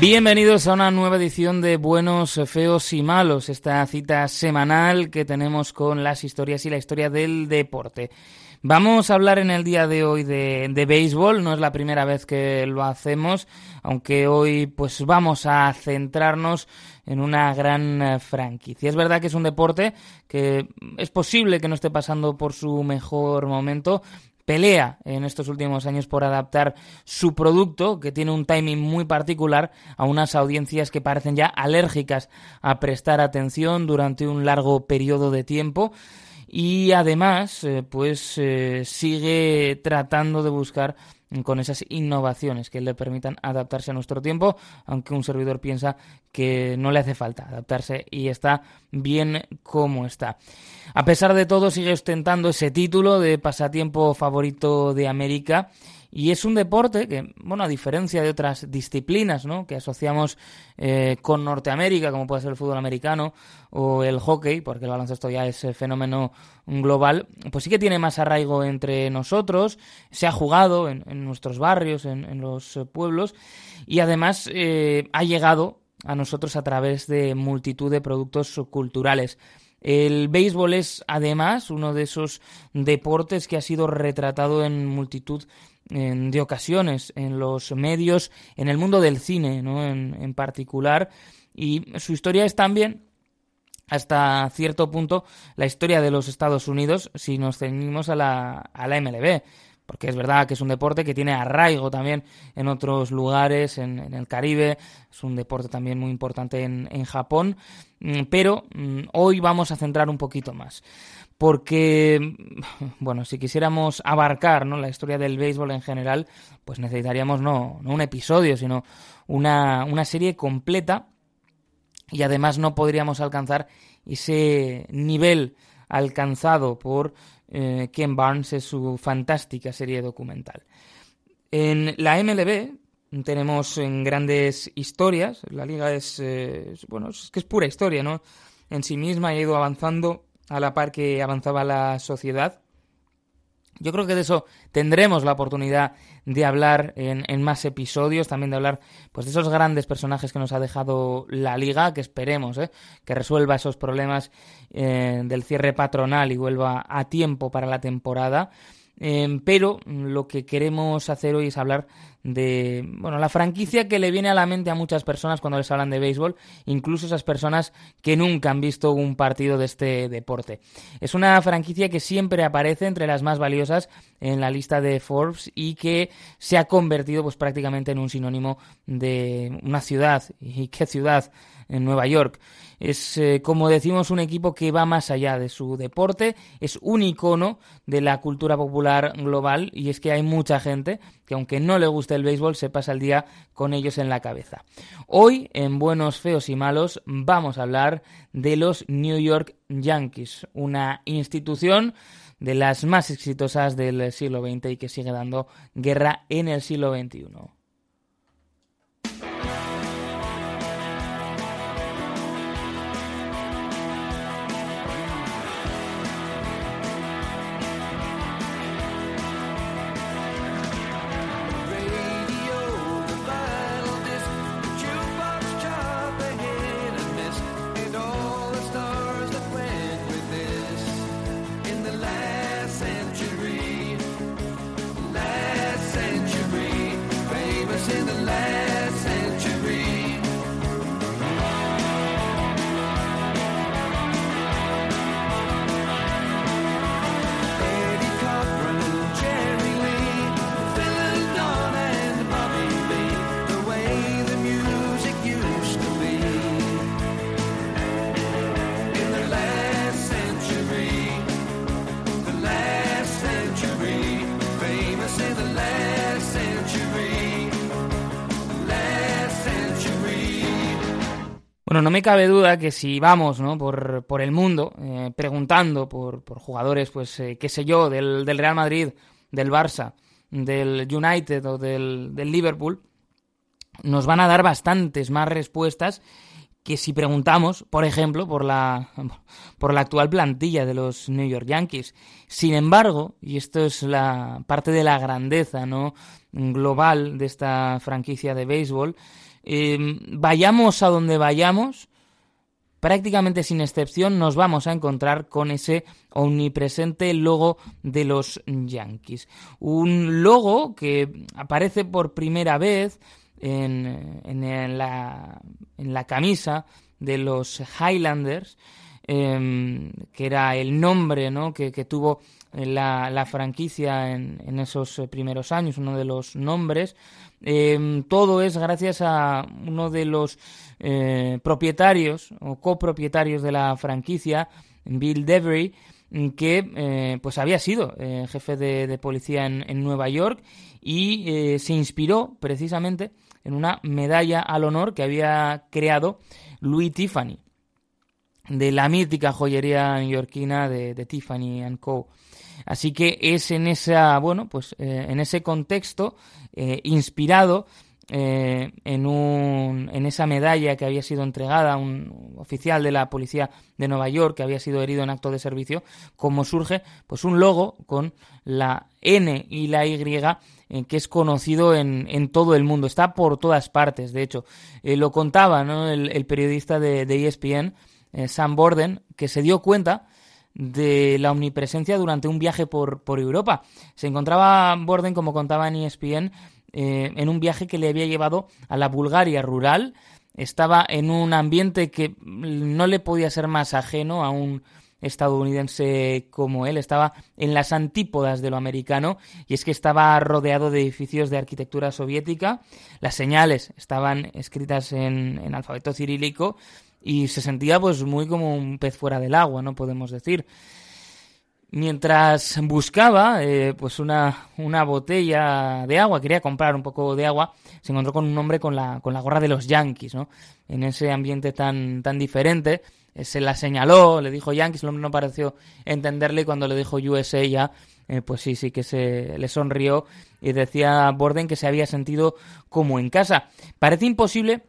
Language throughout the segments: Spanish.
Bienvenidos a una nueva edición de Buenos, Feos y Malos, esta cita semanal que tenemos con las historias y la historia del deporte. Vamos a hablar en el día de hoy de, de, béisbol, no es la primera vez que lo hacemos, aunque hoy pues vamos a centrarnos en una gran eh, franquicia. Es verdad que es un deporte que es posible que no esté pasando por su mejor momento, pelea en estos últimos años por adaptar su producto, que tiene un timing muy particular, a unas audiencias que parecen ya alérgicas a prestar atención durante un largo periodo de tiempo. Y además eh, pues eh, sigue tratando de buscar con esas innovaciones que le permitan adaptarse a nuestro tiempo, aunque un servidor piensa que no le hace falta adaptarse y está bien como está. A pesar de todo, sigue ostentando ese título de pasatiempo favorito de América y es un deporte que, bueno, a diferencia de otras disciplinas, ¿no? Que asociamos eh, con Norteamérica, como puede ser el fútbol americano o el hockey, porque el baloncesto ya es eh, fenómeno global, pues sí que tiene más arraigo entre nosotros, se ha jugado en, nuestros barrios, en, los eh, pueblos, y además ha llegado a nosotros a través de multitud de productos culturales. El béisbol es además uno de esos deportes que ha sido retratado en multitud de ocasiones en los medios, en el mundo del cine ¿no? en, particular. Y su historia es también hasta cierto punto la historia de los Estados Unidos si nos ceñimos a la, a la MLB porque es verdad que es un deporte que tiene arraigo también en otros lugares, en, el Caribe, es un deporte también muy importante en, en Japón, mm, pero mm, hoy vamos a centrar un poquito más porque, bueno, si quisiéramos abarcar ¿no? la historia del béisbol en general, pues necesitaríamos no, no un episodio, sino una, una, serie completa y además no podríamos alcanzar ese nivel alcanzado por eh, Ken Barnes en su fantástica serie documental. En la MLB tenemos en grandes historias, la liga es, eh, bueno, es que es pura historia, ¿no? En sí misma ha ido avanzando a la par que avanzaba la sociedad. Yo creo que de eso tendremos la oportunidad de hablar en, más episodios, también de hablar pues de esos grandes personajes que nos ha dejado la liga, que esperemos ¿eh? que resuelva esos problemas eh, del cierre patronal y vuelva a tiempo para la temporada. Em, pero lo que queremos hacer hoy es hablar de bueno la franquicia que le viene a la mente a muchas personas cuando les hablan de béisbol, incluso esas personas que nunca han visto un partido de este deporte. Es una franquicia que siempre aparece entre las más valiosas en la lista de Forbes y que se ha convertido pues prácticamente en un sinónimo de una ciudad y qué ciudad en Nueva York. Es, eh, como decimos, un equipo que va más allá de su deporte, es un icono de la cultura popular global y es que hay mucha gente que aunque no le guste el béisbol, se pasa el día con ellos en la cabeza. Hoy, en Buenos, Feos y Malos, vamos a hablar de los New York Yankees, una institución de las más exitosas del siglo XX y que sigue dando guerra en el siglo XXI. Bueno, no me cabe duda que si vamos por, el mundo eh, preguntando por, por, jugadores, pues eh, qué sé yo, del, del, Real Madrid, del Barça, del United o del, del Liverpool, nos van a dar bastantes más respuestas que si preguntamos, por ejemplo, por la, por la actual plantilla de los New York Yankees. Sin embargo, y esto es la parte de la grandeza ¿no? global de esta franquicia de béisbol, vayamos a donde vayamos, prácticamente sin excepción nos vamos a encontrar con ese omnipresente logo de los Yankees. Un logo que aparece por primera vez en, en, la, en la, camisa de los Highlanders, em, que era el nombre ¿no? que, tuvo la, la franquicia en, en, esos primeros años, uno de los nombres. Em, todo es gracias a uno de los eh, propietarios o copropietarios de la franquicia, Bill Devery, que eh, pues había sido eh, jefe de, policía en, Nueva York y se inspiró precisamente en una medalla al honor que había creado Louis Tiffany de la mítica joyería neoyorquina de, de Tiffany Co. Así que es en esa, bueno, pues en ese contexto inspirado eh, en, un, en esa medalla que había sido entregada a un oficial de la policía de Nueva York que había sido herido en acto de servicio, como surge pues un logo con la N y la Y eh, que es conocido en, en, todo el mundo, está por todas partes, de hecho. Eh, lo contaba el, periodista de, de ESPN, Sam Borden, que se dio cuenta de la omnipresencia durante un viaje por, por Europa. Se encontraba Borden, como contaba en ESPN, eh, en un viaje que le había llevado a la Bulgaria rural. Estaba en un ambiente que no le podía ser más ajeno a un estadounidense como él. Estaba en las antípodas de lo americano y es que estaba rodeado de edificios de arquitectura soviética. Las señales estaban escritas en, en alfabeto cirílico y se sentía pues muy como un pez fuera del agua, no podemos decir. Mientras buscaba eh, pues una, una, botella de agua, quería comprar un poco de agua, se encontró con un hombre con la, con la gorra de los Yankees, ¿no? En ese ambiente tan, tan diferente, eh, se la señaló, le dijo Yankees, el hombre no pareció entenderle y cuando le dijo USA ya, eh, pues sí, sí que se le sonrió y decía Borden que se había sentido como en casa. Parece imposible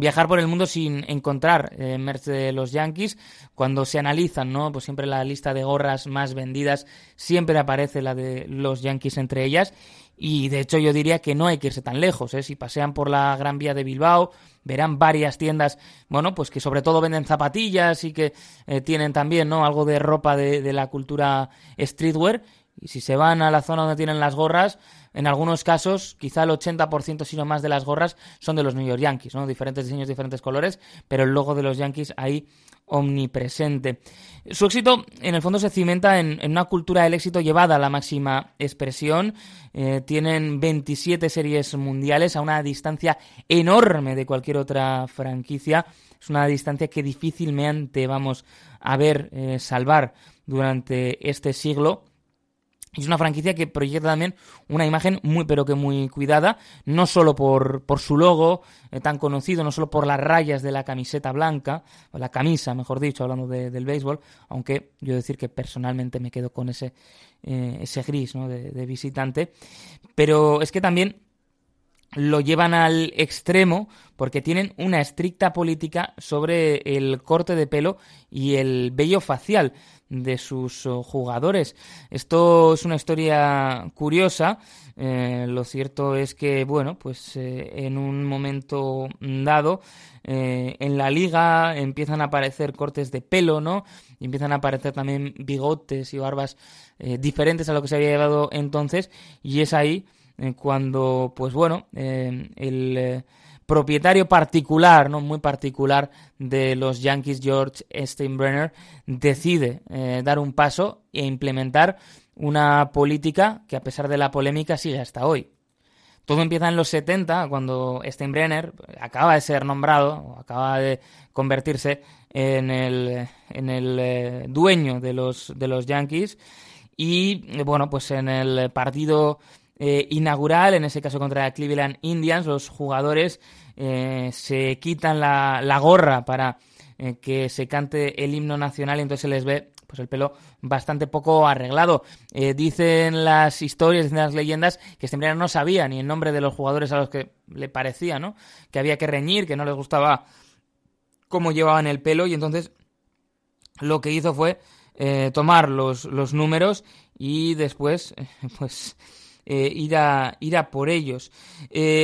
viajar por el mundo sin encontrar eh, merch de los Yankees. Cuando se analizan, ¿no? Pues siempre la lista de gorras más vendidas siempre aparece la de los Yankees entre ellas. Y de hecho yo diría que no hay que irse tan lejos, ¿eh? Si pasean por la Gran Vía de Bilbao, verán varias tiendas, bueno, pues que sobre todo venden zapatillas y que eh, tienen también, ¿no? Algo de ropa de, de la cultura streetwear. Y si se van a la zona donde tienen las gorras, en algunos casos, quizá el 80% si no más de las gorras son de los New York Yankees, ¿no? Diferentes diseños, diferentes colores, pero el logo de los Yankees ahí omnipresente. Su éxito, en el fondo, se cimenta en, una cultura del éxito llevada a la máxima expresión. Eh, tienen 27 series mundiales a una distancia enorme de cualquier otra franquicia. Es una distancia que difícilmente vamos a ver eh, salvar durante este siglo. Es una franquicia que proyecta también una imagen muy pero que muy cuidada, no solo por, por su logo eh, tan conocido, no solo por las rayas de la camiseta blanca, o la camisa, mejor dicho, hablando del béisbol, aunque yo decir que personalmente me quedo con ese, eh, ese gris ¿no? de, de visitante, pero es que también lo llevan al extremo porque tienen una estricta política sobre el corte de pelo y el vello facial de sus oh, jugadores. Esto es una historia curiosa. Eh, lo cierto es que, bueno, pues eh, en un momento dado eh, en la liga empiezan a aparecer cortes de pelo, ¿no? Y empiezan a aparecer también bigotes y barbas diferentes a lo que se había llevado entonces. Y es ahí cuando, pues bueno, el propietario particular, ¿no? muy particular de los Yankees, George Steinbrenner, decide eh, dar un paso e implementar una política que a pesar de la polémica sigue hasta hoy. Todo empieza en los 70, cuando Steinbrenner acaba de ser nombrado, acaba de convertirse en el, en el eh, dueño de los, de los Yankees. Y bueno, pues en el partido eh, inaugural, en ese caso contra Cleveland Indians, los jugadores eh, se quitan la, la gorra para eh, que se cante el himno nacional y entonces se les ve pues el pelo bastante poco arreglado. dicen las historias, dicen las leyendas que este no sabía ni el nombre de los jugadores a los que le parecía, ¿no? Que había que reñir, que no les gustaba cómo llevaban el pelo y entonces lo que hizo fue tomar los, los números y después pues ir, a, ir a por ellos.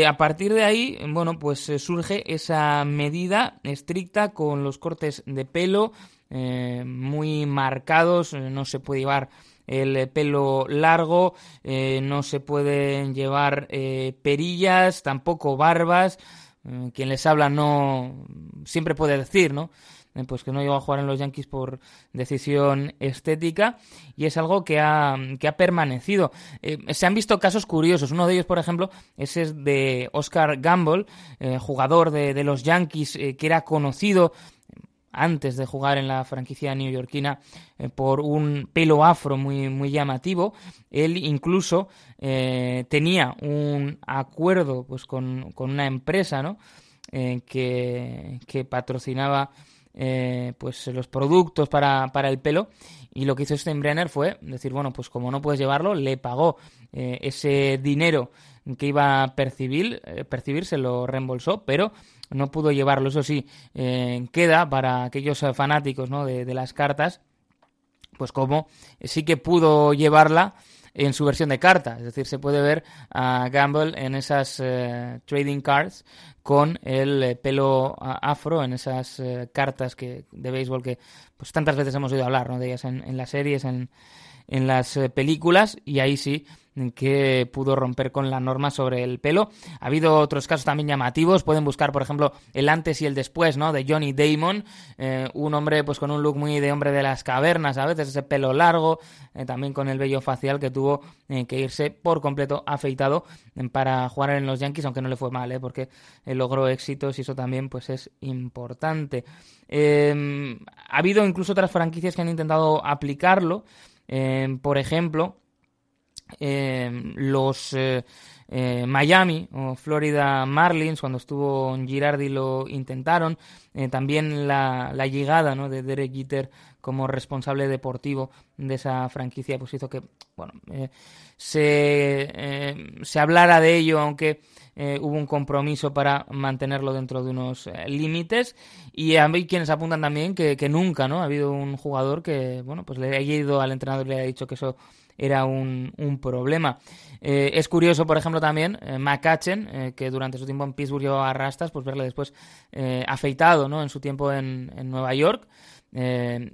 a partir de ahí, bueno, pues surge esa medida estricta con los cortes de pelo muy marcados, no se puede llevar el pelo largo, eh, no se pueden llevar eh, perillas, tampoco barbas. Eh, quien les habla no siempre puede decir, ¿no? Pues que no llegó a jugar en los Yankees por decisión estética y es algo que ha, que ha permanecido. se han visto casos curiosos. Uno de ellos, por ejemplo, ese es de Oscar Gamble, jugador de, de, los Yankees que era conocido antes de jugar en la franquicia neoyorquina eh, por un pelo afro muy, muy llamativo. Él incluso eh, tenía un acuerdo pues, con, una empresa ¿no? Eh, que, patrocinaba pues, los productos para, para, el pelo. Y lo que hizo Steinbrenner fue decir, bueno, pues como no puedes llevarlo, le pagó ese dinero que iba a percibir, percibir, se lo reembolsó, pero no pudo llevarlo. Eso sí, eh, queda para aquellos fanáticos ¿no? de, las cartas, pues como sí que pudo llevarla en su versión de carta. Es decir, se puede ver a Gamble en esas eh, trading cards con el eh, pelo afro, en esas cartas que, de béisbol que pues tantas veces hemos oído hablar ¿no? de ellas en, en las series, en, en las películas, y ahí sí que pudo romper con la norma sobre el pelo. Ha habido otros casos también llamativos. Pueden buscar, por ejemplo, el antes y el después, ¿no? De Johnny Damon, eh, un hombre pues con un look muy de hombre de las cavernas, a veces ese pelo largo, eh, también con el vello facial que tuvo eh, que irse por completo afeitado para jugar en los Yankees, aunque no le fue mal, ¿eh? Porque logró éxitos y eso también pues es importante. Em, ha habido incluso otras franquicias que han intentado aplicarlo. Em, por ejemplo, eh, los eh, eh, Miami o Florida Marlins, cuando estuvo en Girardi lo intentaron. también la, llegada ¿no? de Derek Jeter como responsable deportivo de esa franquicia, pues hizo que bueno, se, se hablara de ello, aunque hubo un compromiso para mantenerlo dentro de unos límites. Y hay quienes apuntan también que, que, nunca ¿no? ha habido un jugador que bueno, pues le haya ido al entrenador y le haya dicho que eso era un, un problema. Eh, es curioso, por ejemplo, también eh, eh, que durante su tiempo en Pittsburgh llevaba rastas, pues verle después eh, afeitado ¿no? en su tiempo en, en Nueva York.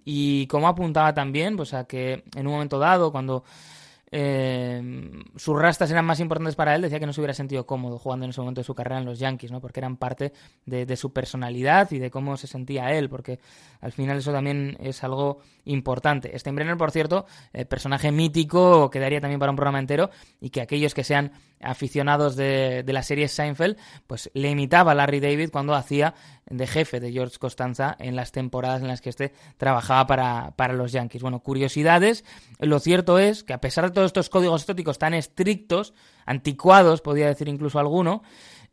y como apuntaba también, pues a que en un momento dado, cuando eh, sus rastas eran más importantes para él, decía que no se hubiera sentido cómodo jugando en ese momento de su carrera en los Yankees, ¿no? Porque eran parte de, su personalidad y de cómo se sentía él, porque al final eso también es algo importante. Steinbrenner, por cierto, eh, personaje mítico, quedaría también para un programa entero, y que aquellos que sean aficionados de, la serie Seinfeld, pues le imitaba a Larry David cuando hacía de jefe de George Costanza en las temporadas en las que este trabajaba para, para los Yankees. Bueno, curiosidades, lo cierto es que a pesar de todos estos códigos estéticos tan estrictos, anticuados, podría decir incluso alguno,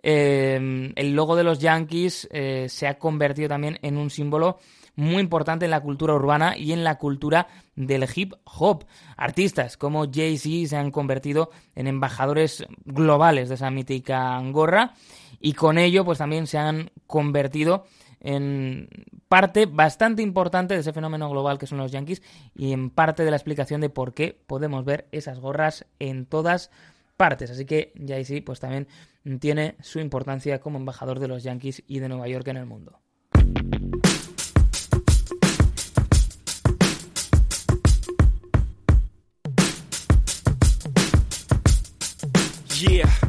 eh, el logo de los Yankees eh, se ha convertido también en un símbolo muy importante en la cultura urbana y en la cultura del hip hop. Artistas como Jay-Z se han convertido en embajadores globales de esa mítica angorra y con ello pues también se han convertido en parte bastante importante de ese fenómeno global que son los Yankees y en parte de la explicación de por qué podemos ver esas gorras en todas partes. Así que Jay-Z pues también tiene su importancia como embajador de los Yankees y de Nueva York en el mundo. Yeah.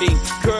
see. Girl,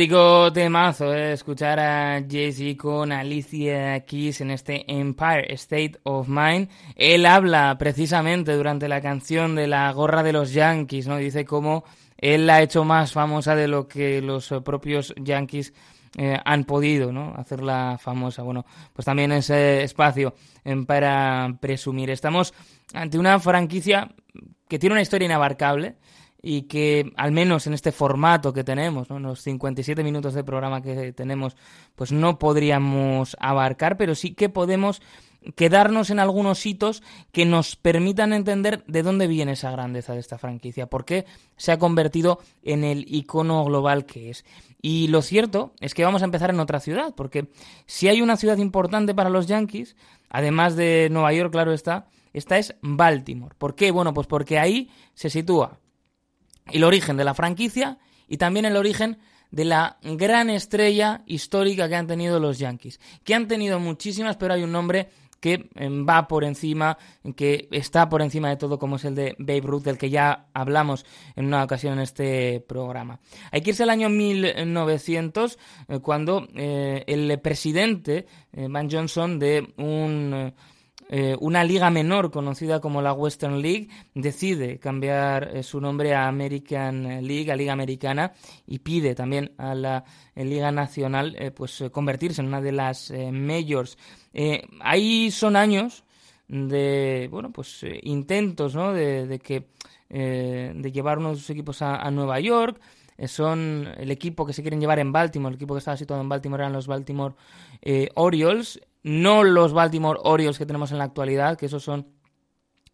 Auténtico temazo eh, escuchar a Jay-Z con Alicia Keys en este Empire State of Mind. Él habla precisamente durante la canción de la gorra de los Yankees, ¿no? Dice cómo él la ha hecho más famosa de lo que los propios Yankees eh, han podido hacerla famosa. Bueno, pues también ese espacio eh, para presumir. Estamos ante una franquicia que tiene una historia inabarcable y que al menos en este formato que tenemos, en los 57 minutos de programa que tenemos, pues no podríamos abarcar, pero sí que podemos quedarnos en algunos hitos que nos permitan entender de dónde viene esa grandeza de esta franquicia, por qué se ha convertido en el icono global que es. Y lo cierto es que vamos a empezar en otra ciudad, porque si hay una ciudad importante para los Yankees, además de Nueva York, claro está, esta es Baltimore. ¿Por qué? Bueno, pues porque ahí se sitúa el origen de la franquicia y también el origen de la gran estrella histórica que han tenido los Yankees, que han tenido muchísimas, pero hay un nombre que em, va por encima, que está por encima de todo, como es el de Babe Ruth, del que ya hablamos en una ocasión en este programa. Hay que irse al año 1900, eh, cuando eh, el presidente, eh, Van Johnson, de un eh, una liga menor conocida como la Western League decide cambiar eh, su nombre a American League, a Liga Americana, y pide también a la eh, Liga Nacional pues convertirse en una de las majors. ahí son años de bueno pues intentos ¿no? de, que de llevar uno de sus equipos a Nueva York son el equipo que se quieren llevar en Baltimore, el equipo que estaba situado en Baltimore eran los Baltimore Orioles, no los Baltimore Orioles que tenemos en la actualidad, que esos son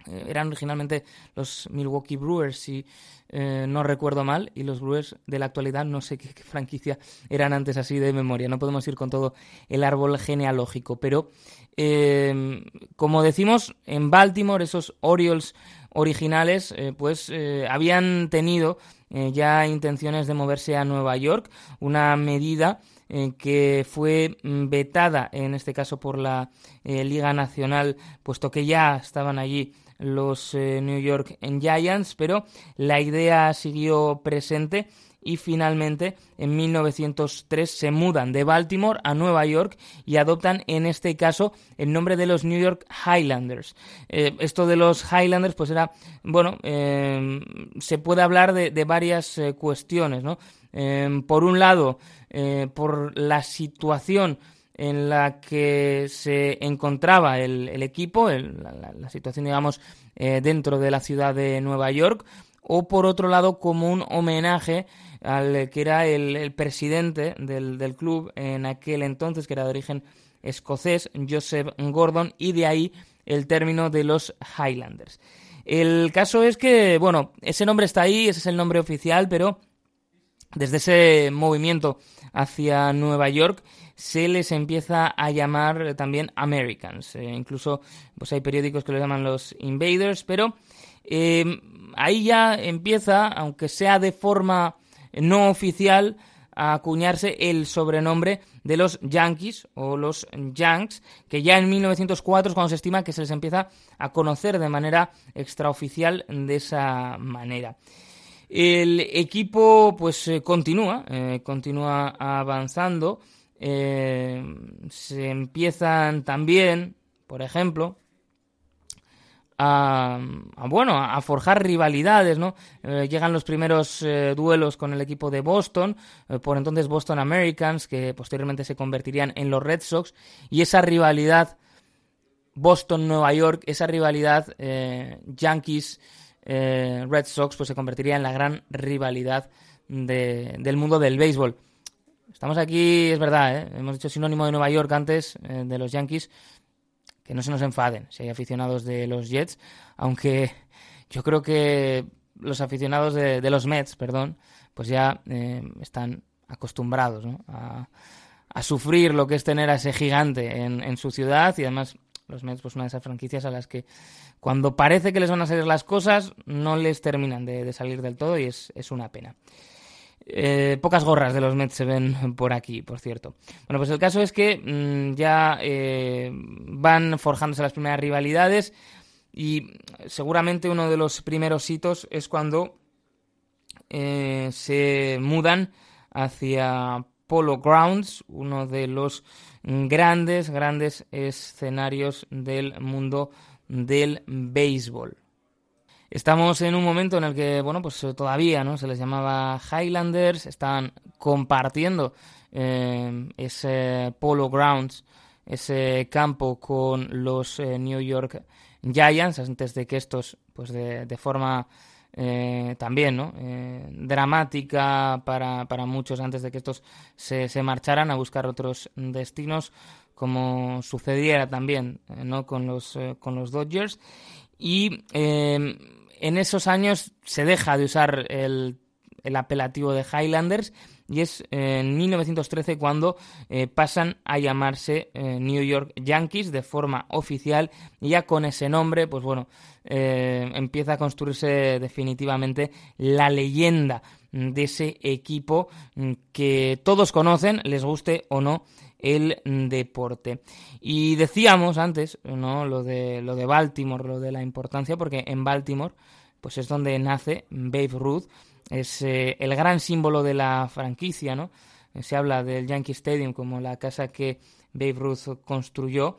eran originalmente los Milwaukee Brewers, si no recuerdo mal, y los Brewers de la actualidad no sé qué, franquicia eran antes así de memoria. No podemos ir con todo el árbol genealógico, pero como decimos, en Baltimore esos Orioles originales pues habían tenido ya intenciones de moverse a Nueva York, una medida que fue mm, vetada en este caso por la eh, Liga Nacional, puesto que ya estaban allí los eh, New York Giants, pero la idea siguió presente y finalmente en 1903 se mudan de Baltimore a Nueva York y adoptan en este caso el nombre de los New York Highlanders. Eh, esto de los Highlanders pues era, bueno, se puede hablar de, de varias cuestiones, ¿no? Por un lado, eh, por la situación en la que se encontraba el, equipo, la, situación, digamos, eh, dentro de la ciudad de Nueva York, o por otro lado, como un homenaje al que era el, presidente del, club en aquel entonces, que era de origen escocés, Joseph Gordon, y de ahí el término de los Highlanders. El caso es que, bueno, ese nombre está ahí, ese es el nombre oficial, pero desde ese movimiento hacia Nueva York se les empieza a llamar también Americans. Eh, incluso pues hay periódicos que lo llaman los Invaders, pero em, ahí ya empieza, aunque sea de forma no oficial, a acuñarse el sobrenombre de los Yankees o los Yanks, que ya en 1904 es cuando se estima que se les empieza a conocer de manera extraoficial de esa manera. El equipo pues eh, continúa, eh, continúa avanzando. Eh, se empiezan también, por ejemplo, a, bueno a forjar rivalidades no llegan los primeros duelos con el equipo de Boston por entonces Boston Americans que posteriormente se convertirían en los Red Sox y esa rivalidad Boston Nueva York esa rivalidad Yankees eh, Red Sox pues se convertiría en la gran rivalidad del mundo del béisbol. Estamos aquí, es verdad, ¿eh? hemos dicho sinónimo de Nueva York antes, eh, de los Yankees, que no se nos enfaden si hay aficionados de los Jets, aunque yo creo que los aficionados de, los Mets, perdón, pues ya están acostumbrados a, sufrir lo que es tener a ese gigante en su ciudad y además los Mets, pues una de esas franquicias a las que cuando parece que les van a salir las cosas, no les terminan de, salir del todo y es, una pena. Eh, pocas gorras de los Mets se ven por aquí, por cierto. Bueno, pues el caso es que mm, ya eh, van forjándose las primeras rivalidades y seguramente uno de los primeros hitos es cuando eh, se mudan hacia Polo Grounds, uno de los grandes, grandes escenarios del mundo del béisbol. Estamos en un momento en el que, bueno, pues eh, todavía, ¿no? Se les llamaba Highlanders, están compartiendo eh, ese Polo Grounds, ese campo con los eh, New York Giants, antes de que estos, pues de, de forma también, ¿no? dramática para, para, muchos, antes de que estos se, se marcharan a buscar otros destinos, como sucediera también eh, ¿no? con, los, eh, con los Dodgers. Y en esos años se deja de usar el, el apelativo de Highlanders y es en 1913 cuando eh, pasan a llamarse New York Yankees de forma oficial y ya con ese nombre pues bueno empieza a construirse definitivamente la leyenda de ese equipo mm, que todos conocen les guste o no el deporte. Y decíamos antes, ¿no? Lo de, lo de Baltimore, lo de la importancia, porque en Baltimore, pues es donde nace Babe Ruth, es eh, el gran símbolo de la franquicia, ¿no? Se habla del Yankee Stadium como la casa que Babe Ruth construyó.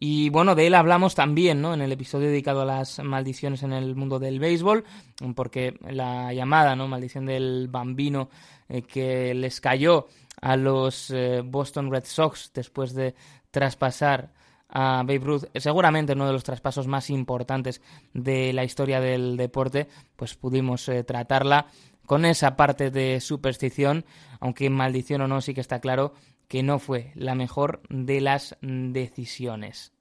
Y bueno, de él hablamos también, ¿no? En el episodio dedicado a las maldiciones en el mundo del béisbol, porque la llamada, ¿no? Maldición del bambino eh, que les cayó a los eh, Boston Red Sox después de traspasar a Babe Ruth, seguramente uno de los traspasos más importantes de la historia del deporte, pues pudimos tratarla con esa parte de superstición, aunque maldición o no, sí que está claro que no fue la mejor de las decisiones.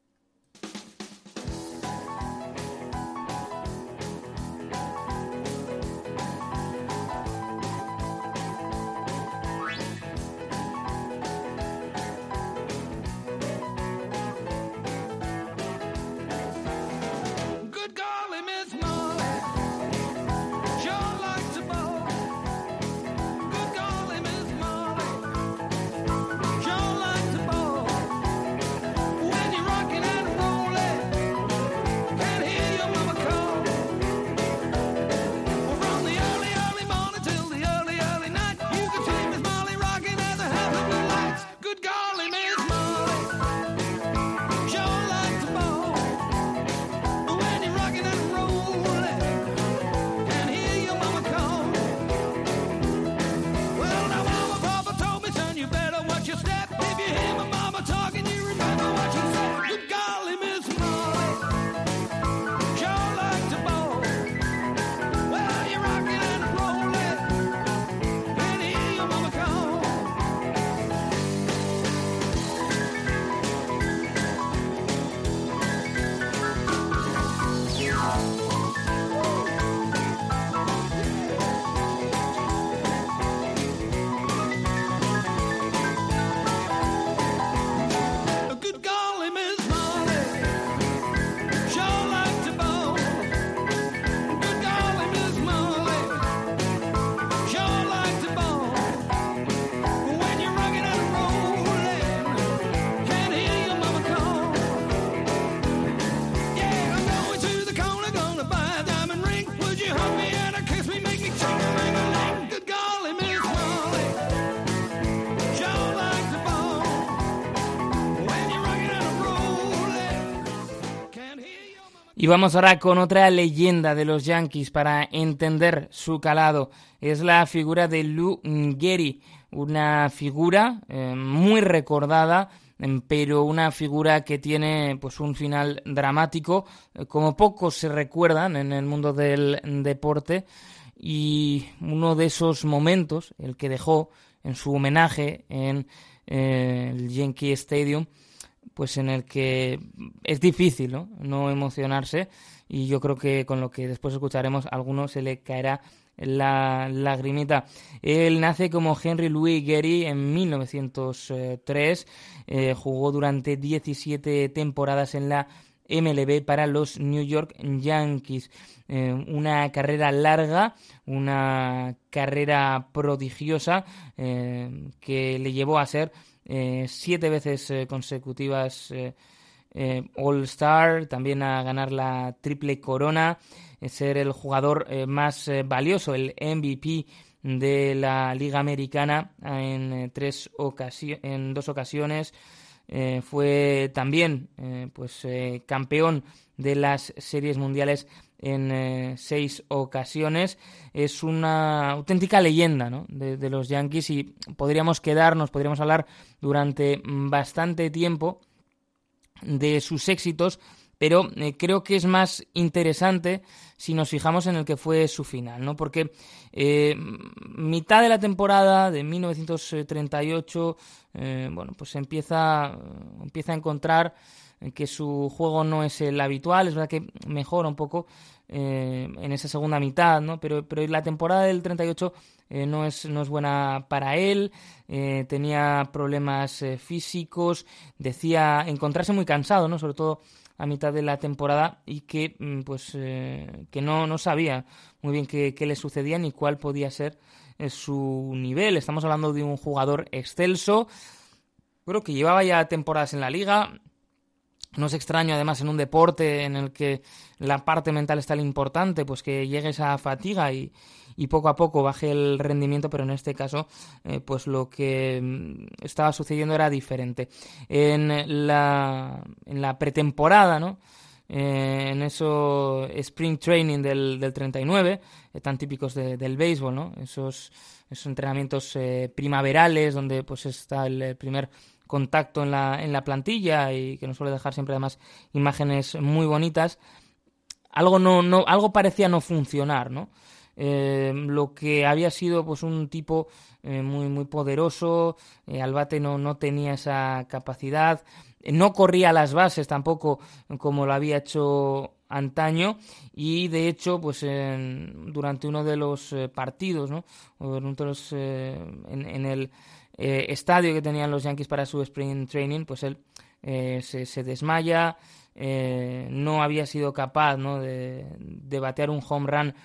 Y vamos ahora con otra leyenda de los Yankees para entender su calado. Es la figura de Lou Gehrig, una figura eh, muy recordada, em, pero una figura que tiene pues un final dramático, eh, como pocos se recuerdan en el mundo del deporte y uno de esos momentos, el que dejó en su homenaje en eh, el Yankee Stadium, pues en el que es difícil ¿no? emocionarse y yo creo que con lo que después escucharemos a alguno se le caerá la lagrimita. Él nace como Henry Louis Gehry en 1903, eh, jugó durante 17 temporadas en la MLB para los New York Yankees. Eh, una carrera larga, una carrera prodigiosa eh, que le llevó a ser eh, siete veces eh, consecutivas eh, All Star, también a ganar la triple corona, ser el jugador más valioso, el MVP de la Liga Americana en tres en dos ocasiones. fue también pues campeón de las series mundiales en eh, seis ocasiones. Es una auténtica leyenda ¿no? de, los Yankees y podríamos quedarnos, podríamos hablar durante bastante tiempo de sus éxitos, pero eh, creo que es más interesante si nos fijamos en el que fue su final, ¿no? Porque eh, mitad de la temporada de 1938, bueno, pues empieza, empieza a encontrar que su juego no es el habitual, es verdad que mejora un poco eh, en esa segunda mitad, ¿no? Pero, pero la temporada del 38 eh, no, es, no es buena para él, eh, tenía problemas físicos, decía encontrarse muy cansado, ¿no? Sobre todo a mitad de la temporada y que mm, pues que no, no sabía muy bien qué, qué le sucedía ni cuál podía ser su nivel. Estamos hablando de un jugador excelso, creo que llevaba ya temporadas en la liga, no es extraño, además, en un deporte en el que la parte mental está lo importante, pues que llegue esa fatiga y, poco a poco baje el rendimiento, pero en este caso, eh, pues lo que mm, estaba sucediendo era diferente. En la, en la pretemporada, ¿no? Eh, en eso spring training del, del 39, eh, tan típicos del béisbol, ¿no? Esos, esos entrenamientos primaverales donde pues está el primer contacto en la, en la plantilla y que nos suele dejar siempre además imágenes muy bonitas, algo, no, no, algo parecía no funcionar, ¿no? Eh, lo que había sido pues un tipo eh, muy muy poderoso eh, al bate no, no tenía esa capacidad no corría las bases tampoco como lo había hecho antaño y de hecho pues durante uno de los partidos no en, el eh, estadio que tenían los Yankees para su sprint training, pues él eh, se, desmaya, eh, no había sido capaz de, batear un home run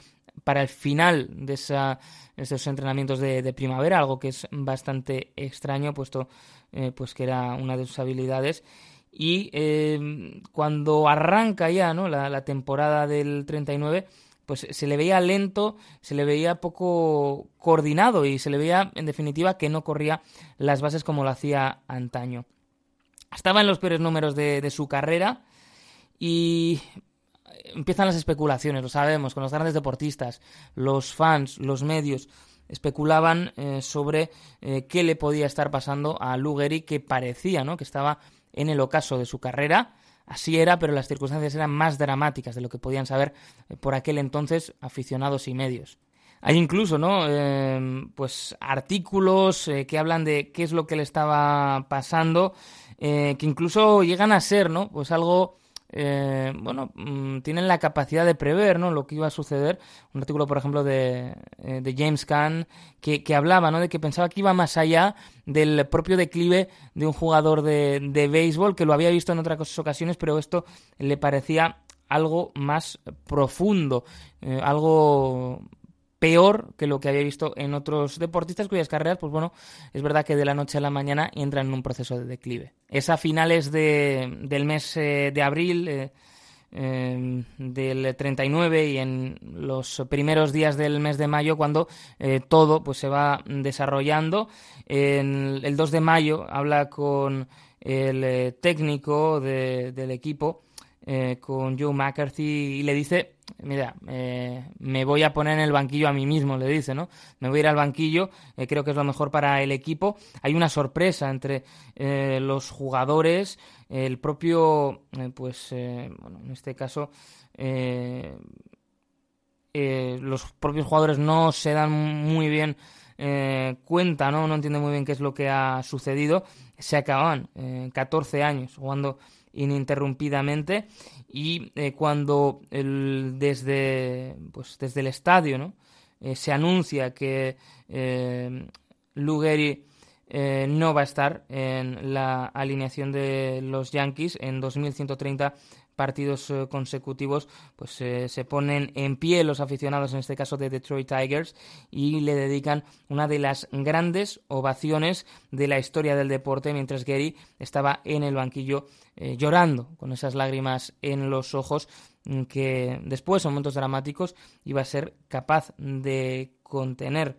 para el final de esa, esos entrenamientos de, primavera, algo que es bastante extraño, puesto pues que era una de sus habilidades. Y cuando arranca ya ¿no? la temporada del 39, pues se le veía lento, se le veía poco coordinado y se le veía, en definitiva, que no corría las bases como lo hacía antaño. Estaba en los peores números de, su carrera y empiezan las especulaciones, lo sabemos, con los grandes deportistas, los fans, los medios especulaban eh, sobre eh, qué le podía estar pasando a Lugeri, que parecía ¿no? que estaba en el ocaso de su carrera Así era, pero las circunstancias eran más dramáticas de lo que podían saber eh, por aquel entonces aficionados y medios. Hay incluso, ¿no? Em, pues artículos eh, que hablan de qué es lo que le estaba pasando, eh, que incluso llegan a ser, ¿no? Pues algo eh, bueno, mm, tienen la capacidad de prever ¿no? lo que iba a suceder. Un artículo, por ejemplo, de, eh, de James Kahn, que, que, hablaba ¿no? de que pensaba que iba más allá del propio declive de un jugador de, de béisbol, que lo había visto en otras ocasiones, pero esto le parecía algo más profundo, eh, algo peor que lo que había visto en otros deportistas cuyas carreras, pues bueno, es verdad que de la noche a la mañana entran en un proceso de declive. Es a finales de, del mes eh, de abril eh, em, del 39 y en los primeros días del mes de mayo cuando eh, todo pues se va desarrollando. En el 2 de mayo habla con el técnico del equipo con Joe McCarthy y le dice, mira, eh, me voy a poner en el banquillo a mí mismo, le dice, ¿no? Me voy a ir al banquillo, eh, creo que es lo mejor para el equipo. Hay una sorpresa entre los jugadores, el propio, pues, bueno, en este caso, los propios jugadores no se dan muy bien cuenta, ¿no? No entienden muy bien qué es lo que ha sucedido. Se acaban 14 años jugando ininterrumpidamente y eh, cuando el, desde, pues, desde el estadio ¿no? Eh, se anuncia que eh, Lugeri eh, no va a estar en la alineación de los Yankees en 2130 partidos eh, consecutivos, pues eh, se ponen en pie los aficionados, en este caso de Detroit Tigers, y le dedican una de las grandes ovaciones de la historia del deporte, mientras Gary estaba en el banquillo llorando, con esas lágrimas en los ojos, mm, que después, en momentos dramáticos, iba a ser capaz de contener.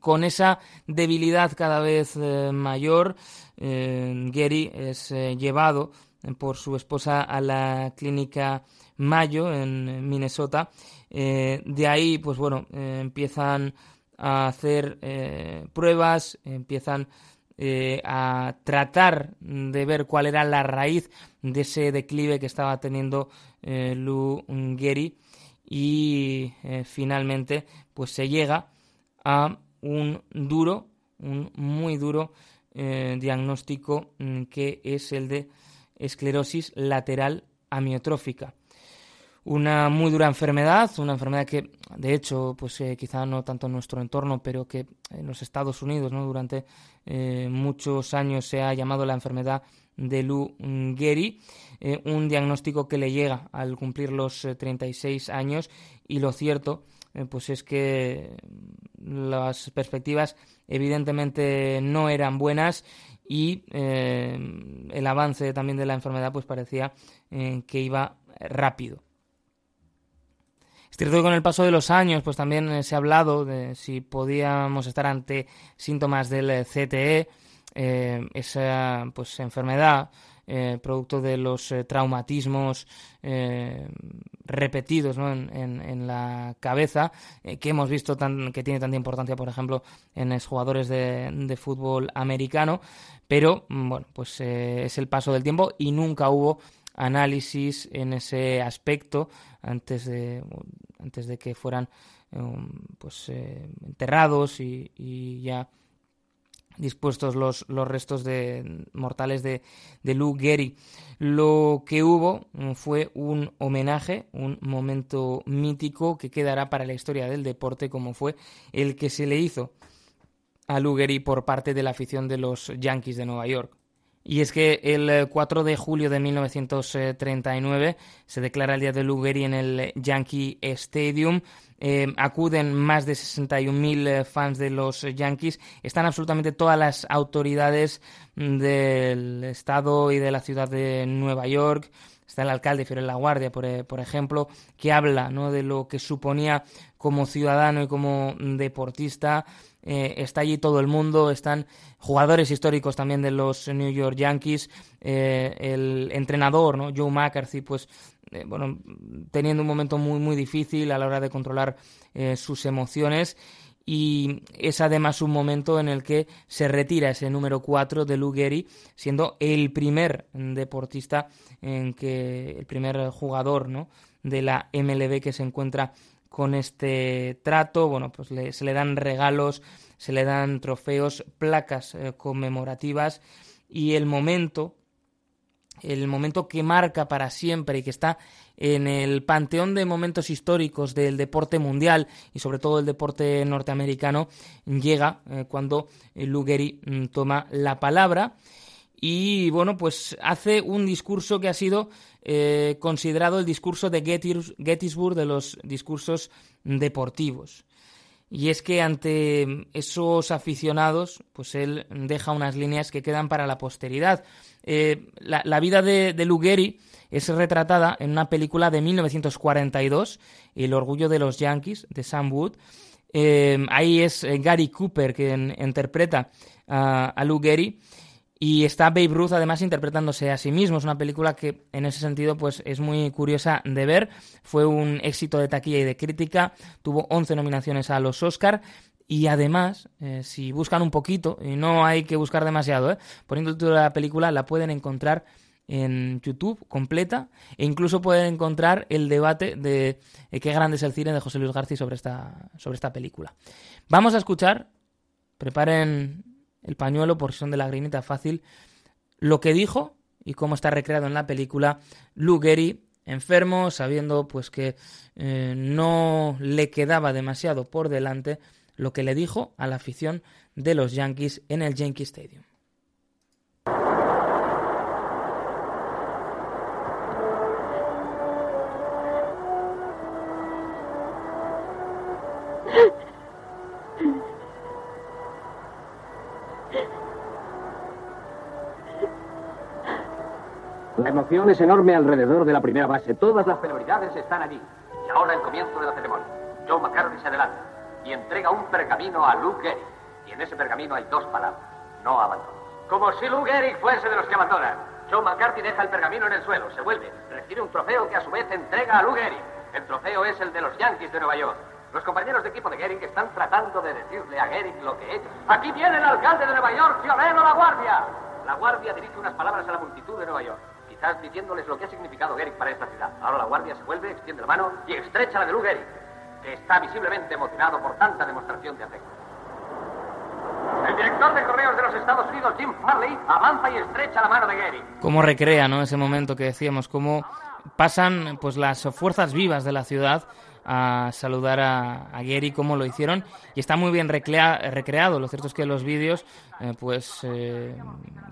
Con esa debilidad cada vez mayor, Gary es llevado por su esposa a la clínica Mayo en Minnesota. Eh, de ahí, pues bueno, eh, empiezan a hacer eh, pruebas, empiezan a tratar de ver cuál era la raíz de ese declive que estaba teniendo Lou Gehry y finalmente pues se llega a un duro, un muy duro diagnóstico mm, que es el de esclerosis lateral amiotrófica. Una muy dura enfermedad, una enfermedad que, de hecho, pues eh, quizá no tanto en nuestro entorno, pero que en los Estados Unidos, ¿no? durante eh, muchos años se ha llamado la enfermedad de Lou Gehry, eh, un diagnóstico que le llega al cumplir los 36 años y lo cierto pues es que las perspectivas evidentemente no eran buenas y eh, el avance también de la enfermedad pues parecía eh, que iba rápido. Es cierto que con el paso de los años pues también eh, se ha hablado de si podíamos estar ante síntomas del CTE, esa pues enfermedad producto de los traumatismos repetidos en, la cabeza, eh, que hemos visto tan, que tiene tanta importancia, por ejemplo, en los jugadores de, fútbol americano, pero mm, bueno, pues eh, es el paso del tiempo y nunca hubo análisis en ese aspecto antes de, antes de que fueran pues eh, enterrados y, y ya dispuestos los, los restos de, mortales de, de Lou Gehry. Lo que hubo mm, fue un homenaje, un momento mítico que quedará para la historia del deporte como fue el que se le hizo a Lou Gehry por parte de la afición de los Yankees de Nueva York. Y es que el 4 de julio de 1939 se declara el Día de Lou Gehry en el Yankee Stadium eh, acuden más de 61.000 eh, fans de los Yankees. Están absolutamente todas las autoridades del estado y de la ciudad de Nueva York. Está el alcalde Fiorella La Guardia, por, eh, por, ejemplo, que habla ¿no? de lo que suponía como ciudadano y como deportista. está allí todo el mundo, están jugadores históricos también de los New York Yankees, el entrenador, ¿no? Joe McCarthy, pues eh, bueno, teniendo un momento muy, muy difícil a la hora de controlar eh, sus emociones. Y es además un momento en el que se retira ese número 4 de Lou Gehry, siendo el primer deportista en que el primer jugador ¿no? de la MLB que se encuentra con este trato, bueno, pues se le dan regalos, se le dan trofeos, placas eh, conmemorativas. Y el momento el momento que marca para siempre y que está en el panteón de momentos históricos del deporte mundial y sobre todo el deporte norteamericano, llega eh, cuando Lugeri mm, toma la palabra y bueno, pues hace un discurso que ha sido eh, considerado el discurso de Gettysburg de los discursos deportivos. Y es que ante esos aficionados, pues él deja unas líneas que quedan para la posteridad. Eh, la, vida de, de Lou es retratada en una película de 1942, El orgullo de los Yankees, de Sam Wood. Eh, ahí es eh, Gary Cooper quien interpreta a, a Lou Gehry. Y está Babe Ruth además interpretándose a sí mismo. Es una película que en ese sentido pues es muy curiosa de ver. Fue un éxito de taquilla y de crítica. Tuvo 11 nominaciones a los Oscar. Y además, eh, si buscan un poquito, y no hay que buscar demasiado, ¿eh? poniendo el título de la película, la pueden encontrar en YouTube completa e incluso pueden encontrar el debate de eh, qué grande es el cine de José Luis García sobre esta, sobre esta película. Vamos a escuchar, preparen el pañuelo por si son de lagrimita fácil, lo que dijo y cómo está recreado en la película Lou Gehrig, enfermo, sabiendo pues que eh, no le quedaba demasiado por delante lo que le dijo a la afición de los Yankees en el Yankee Stadium. Es enorme alrededor de la primera base. Todas las celebridades están allí. Y ahora el comienzo de la ceremonia. Joe McCarthy se adelanta y entrega un pergamino a Luke Gehrig. Y en ese pergamino hay dos palabras. No abandono. Como si Luke Gehrig fuese de los que abandonan. Joe McCarthy deja el pergamino en el suelo, se vuelve, recibe un trofeo que a su vez entrega a Luke Gehrig. El trofeo es el de los Yankees de Nueva York. Los compañeros de equipo de Gehrig están tratando de decirle a Gehrig lo que es. Aquí viene el alcalde de Nueva York, Fiorello La Guardia. La Guardia dirige unas palabras a la multitud de Nueva York quizás diciéndoles lo que ha significado Gehrig para esta ciudad. Ahora la guardia se vuelve, extiende la mano y estrecha la de Lou Gehrig, que está visiblemente emocionado por tanta demostración de afecto. El director de correos de los Estados Unidos, Jim Farley, avanza y estrecha la mano de Gehrig. Cómo recrea, ¿no? Ese momento que decíamos, cómo pasan pues las fuerzas vivas de la ciudad a saludar a, a Gary como lo hicieron y está muy bien recreado. Lo cierto es que los vídeos eh, pues eh,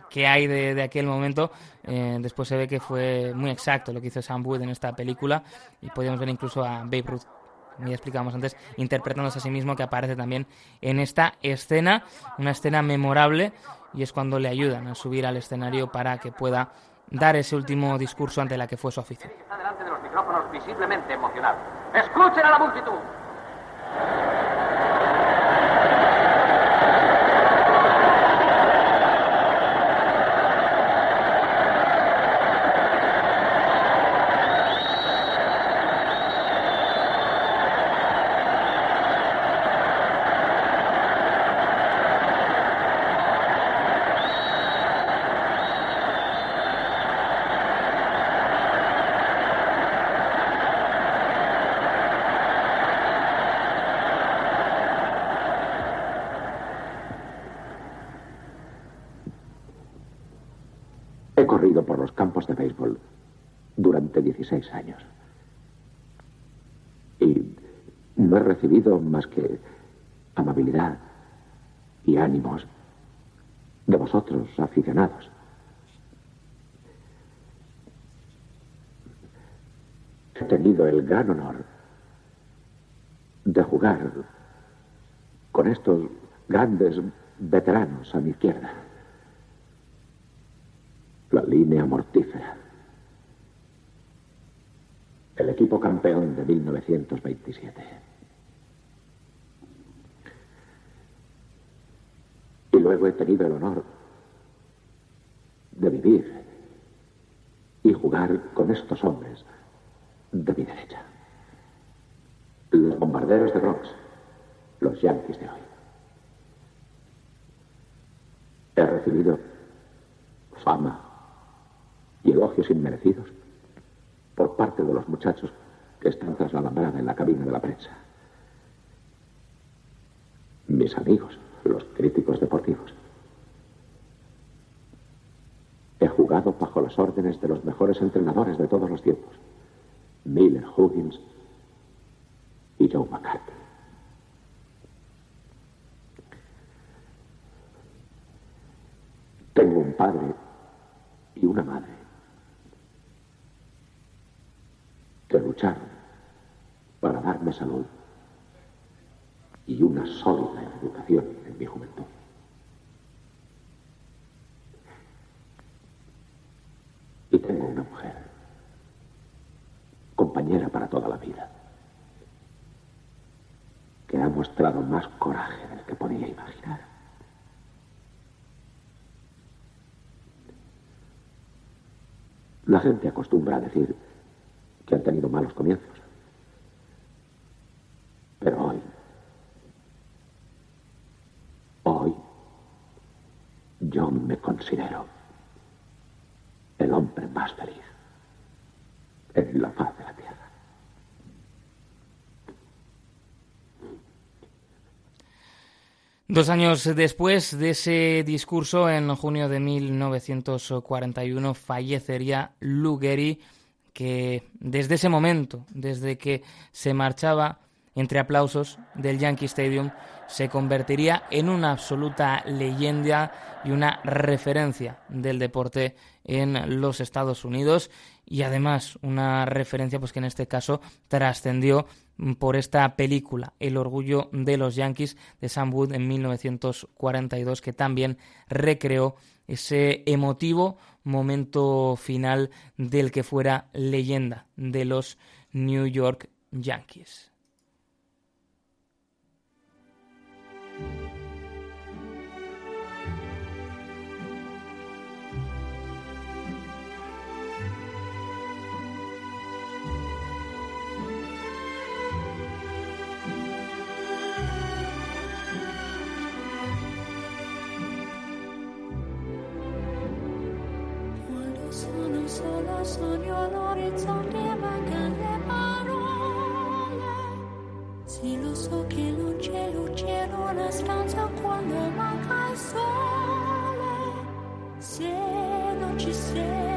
que hay de, aquel momento eh, después se ve que fue muy exacto lo que hizo Sam Wood en esta película y podemos ver incluso a Babe Ruth ya explicábamos antes, interpretándose a sí mismo, que aparece también en esta escena, una escena memorable, y es cuando le ayudan a subir al escenario para que pueda dar ese último discurso ante la que fue su afición. Está delante de los micrófonos visiblemente emocionado. ¡Escuchen a la multitud! Años. Y no he recibido más que amabilidad y ánimos de vosotros, aficionados. He tenido el gran honor de jugar con estos grandes veteranos a mi izquierda. La línea mortífera el equipo campeón de 1927. Y luego he tenido el honor de vivir y jugar con estos hombres de mi derecha. Los bombarderos de Bronx, los yanquis de hoy. He recibido fama y elogios inmerecidos por parte de los muchachos que están tras la alambrada en la cabina de la prensa. Mis amigos, los críticos deportivos. He jugado bajo las órdenes de los mejores entrenadores de todos los tiempos. Miller, Huggins y Joe McCarthy. Tengo un padre y una madre que lucharon para darme salud y una sólida educación en mi juventud. Y tengo una mujer, compañera para toda la vida, que ha mostrado más coraje del que podía imaginar. La gente acostumbra a decir que han tenido malos comienzos. Pero hoy, hoy, yo me considero el hombre más feliz en la faz de la tierra. Dos años después de ese discurso, en junio de 1941, fallecería Lou Gehrig, que desde ese momento, desde que se marchaba entre aplausos del Yankee Stadium, se convertiría en una absoluta leyenda y una referencia del deporte en los Estados Unidos. Y además una referencia pues que en este caso trascendió por esta película El orgullo de los Yankees de Sam Wood en 1942 que también recreó ese emotivo momento final del que fuera leyenda de los New York Yankees. Solo sogno l'orizzonte mancano le parole sì lo so che non c'è luce in una stanza quando manca il sole. Se non ci sei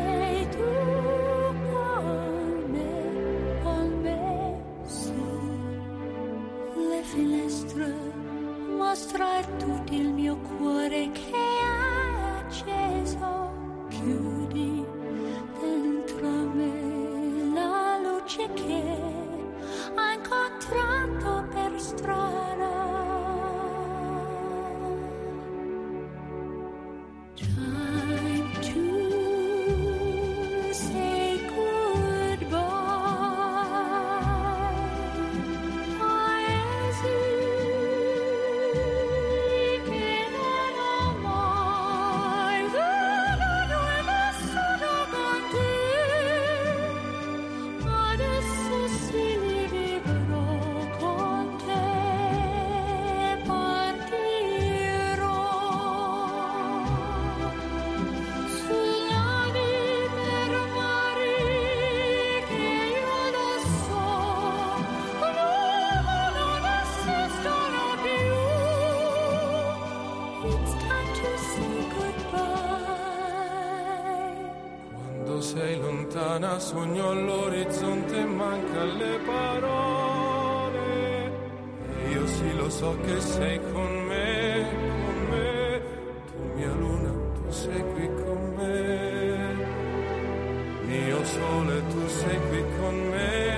sole, tu sei qui con me,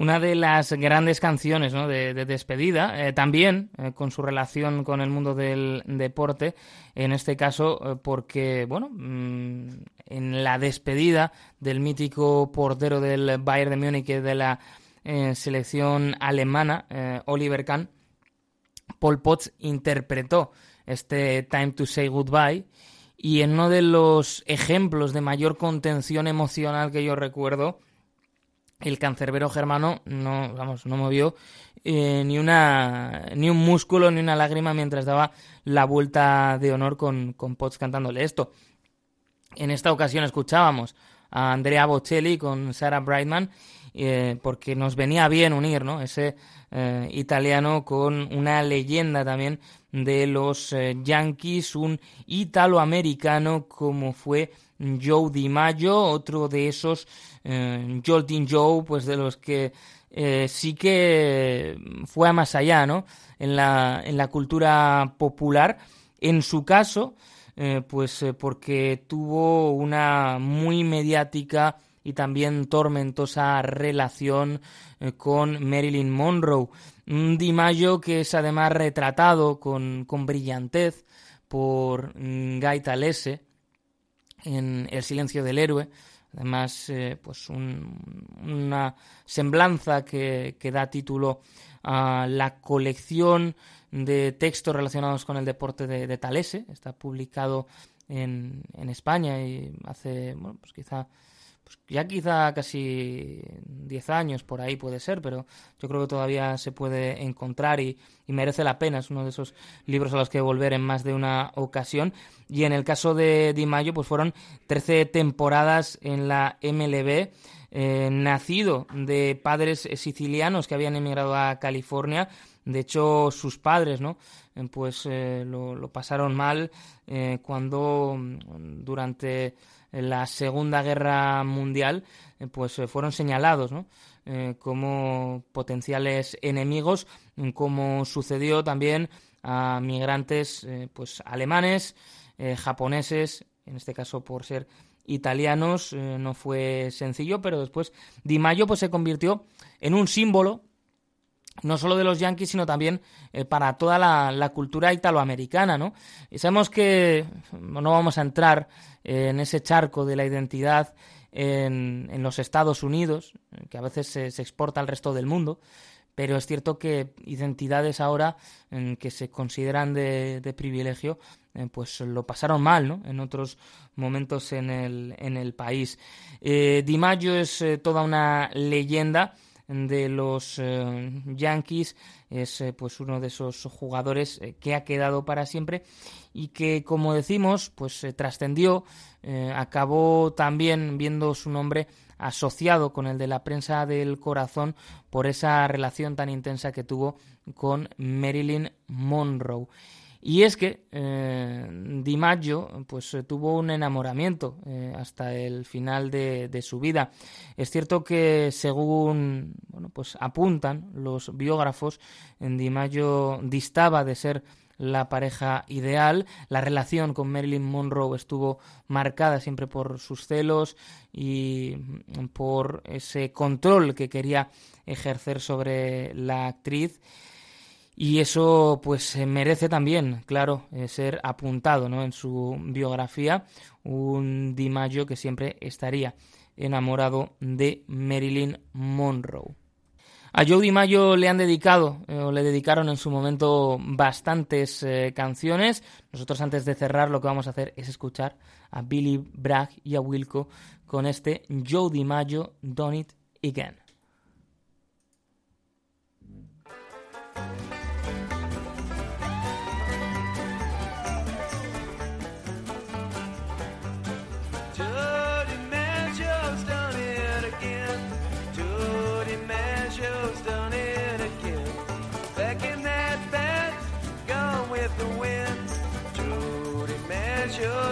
una de las grandes canciones de, de despedida, eh, también eh, con su relación con el mundo del deporte, en este caso eh, porque, bueno, mm, en la despedida del mítico portero del Bayern de Múnich de la selección alemana, Oliver Kahn, Paul Potts interpretó este Time to Say Goodbye. Y en uno de los ejemplos de mayor contención emocional que yo recuerdo, el cancerbero germano no, vamos, no movió eh, ni una ni un músculo ni una lágrima mientras daba la vuelta de honor con, con Potts cantándole esto. En esta ocasión escuchábamos a Andrea Bocelli con Sarah Brightman eh, porque nos venía bien unir, ¿no? Ese eh, italiano con una leyenda también de los Yankees, un italoamericano como fue Joe DiMaggio, otro de esos eh, Joe, pues de los que eh, sí que fue a más allá, ¿no? En la, en la cultura popular. En su caso, eh, pues eh, porque tuvo una muy mediática y también tormentosa relación con Marilyn Monroe. Un DiMaggio que es además retratado con, con brillantez por mm, Guy Talese en El silencio del héroe. Además, eh, pues un- una semblanza que, que da título a la colección de textos relacionados con el deporte de, de Talese. Está publicado en, en España y hace, bueno, pues quizá, pues ya quizá casi 10 años por ahí puede ser, pero yo creo que todavía se puede encontrar y, y merece la pena. Es uno de esos libros a los que volver en más de una ocasión. Y en el caso de Di Maggio, pues fueron 13 temporadas en la MLB. eh, nacido de padres sicilianos que habían emigrado a California. De hecho, sus padres, ¿no? Eh, Pues eh, lo, pasaron mal cuando mm, durante la Segunda Guerra Mundial, eh, pues eh, fueron señalados, ¿no? Eh, como potenciales enemigos, como sucedió también a migrantes, pues alemanes, eh, japoneses, en este caso por ser italianos, no fue sencillo, pero después Di Maggio pues se convirtió en un símbolo no solo de los Yankees, sino también eh, para toda la, cultura italoamericana, ¿no? Y sabemos que no vamos a entrar eh, en ese charco de la identidad en, los Estados Unidos, que a veces se, exporta al resto del mundo, pero es cierto que identidades ahora en que se consideran de, de privilegio, eh, pues lo pasaron mal, ¿no? En otros momentos en el, en el país. Eh, Di Maggio es toda una leyenda de los eh, Yankees es eh, pues uno de esos jugadores eh, que ha quedado para siempre y que como decimos pues trascendió acabó también viendo su nombre asociado con el de la prensa del corazón por esa relación tan intensa que tuvo con Marilyn Monroe y es que eh, Di Maggio pues eh, tuvo un enamoramiento eh, hasta el final de, su vida. Es cierto que según bueno, pues apuntan los biógrafos, Di Maggio distaba de ser la pareja ideal. La relación con Marilyn Monroe estuvo marcada siempre por sus celos y mm, por ese control que quería ejercer sobre la actriz. Y eso pues merece también, claro, eh, ser apuntado ¿no? en su biografía, un Di Maggio que siempre estaría enamorado de Marilyn Monroe. A Joe Di Maggio le han dedicado, eh, o le dedicaron en su momento bastantes eh, canciones. Nosotros antes de cerrar lo que vamos a hacer es escuchar a Billy Bragg y a Wilco con este Joe Di Maggio, Done It Again.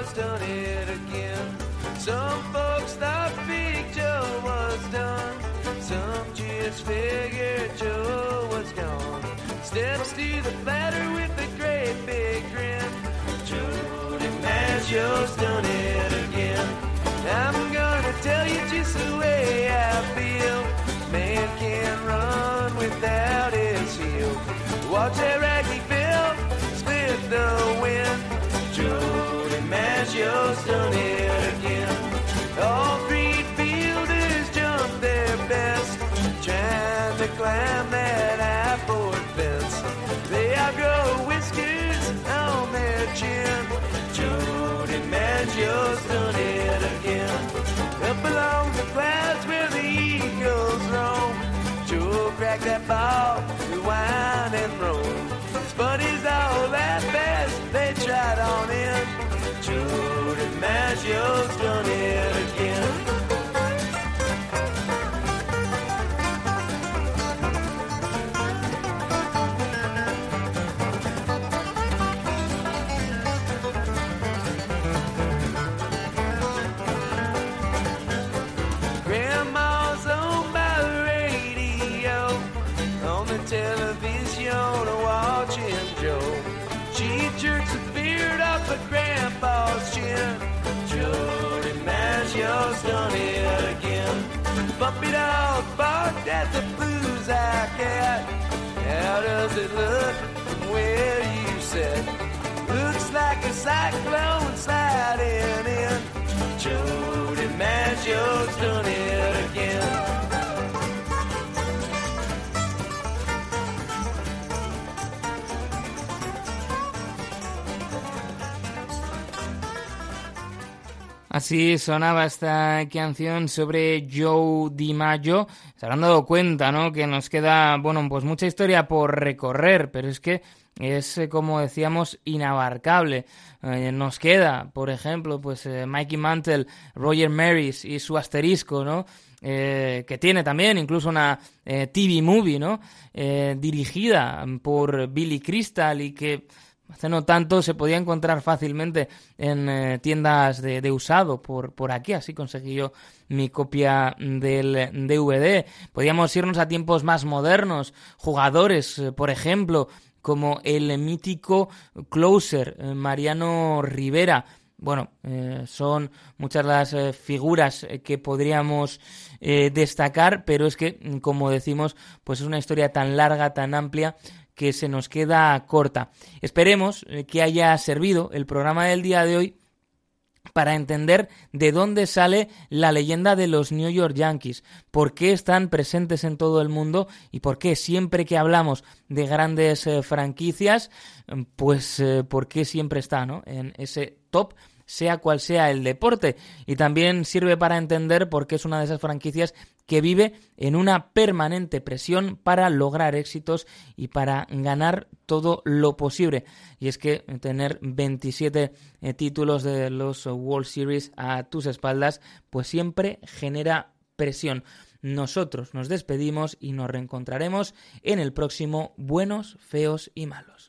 Maggio's done it again. Some folks thought Big Joe was done. Some just figured Joe was gone. Steps to the platter with a great big grin. Jody Maggio's done it again. I'm gonna tell you just the way I feel. Man can run without his heel. Watch that raggy bill split the wind. Maggio's done it again. All three fielders jumped their best, trying to climb that high-board fence. They outgrow whiskers on their chin. Jody Maggio's done it again. Up along the clouds where the eagles roam. Joe cracked that ball, we whine and roam. His buddies all laugh as they tried on in. Jody Maggio's done it again. Puppy dog barked at the blues eye cat. How does it look from where you sit? Looks like a cyclone sliding in. Jody Maggio's done it again. Así sonaba esta canción sobre Joe DiMaggio. Se habrán dado cuenta, ¿no? Que nos queda, bueno, pues mucha historia por recorrer, pero es que es, eh, como decíamos, inabarcable. Eh, nos queda, por ejemplo, pues eh, Mikey Mantle, Roger Maris y su asterisco, ¿no? Eh, que tiene también incluso una TV movie, ¿no? Dirigida por Billy Crystal y que hace no tanto se podía encontrar fácilmente en eh, tiendas de, usado por, por aquí, así conseguí yo mi copia del DVD. Podíamos irnos a tiempos más modernos, jugadores, eh, por ejemplo, como el mítico closer eh, Mariano Rivera. Bueno, son muchas las figuras que podríamos destacar, pero es que, mm, como decimos, pues es una historia tan larga, tan amplia, que se nos queda corta. Esperemos eh, que haya servido el programa del día de hoy para entender de dónde sale la leyenda de los New York Yankees, por qué están presentes en todo el mundo y por qué siempre que hablamos de grandes eh, franquicias, pues eh, por qué siempre está ¿no? en ese top sea cual sea el deporte. Y también sirve para entender por qué es una de esas franquicias que vive en una permanente presión para lograr éxitos y para ganar todo lo posible. Y es que tener 27 eh, títulos de los World Series a tus espaldas, pues siempre genera presión. Nosotros nos despedimos y nos reencontraremos en el próximo Buenos, Feos y Malos.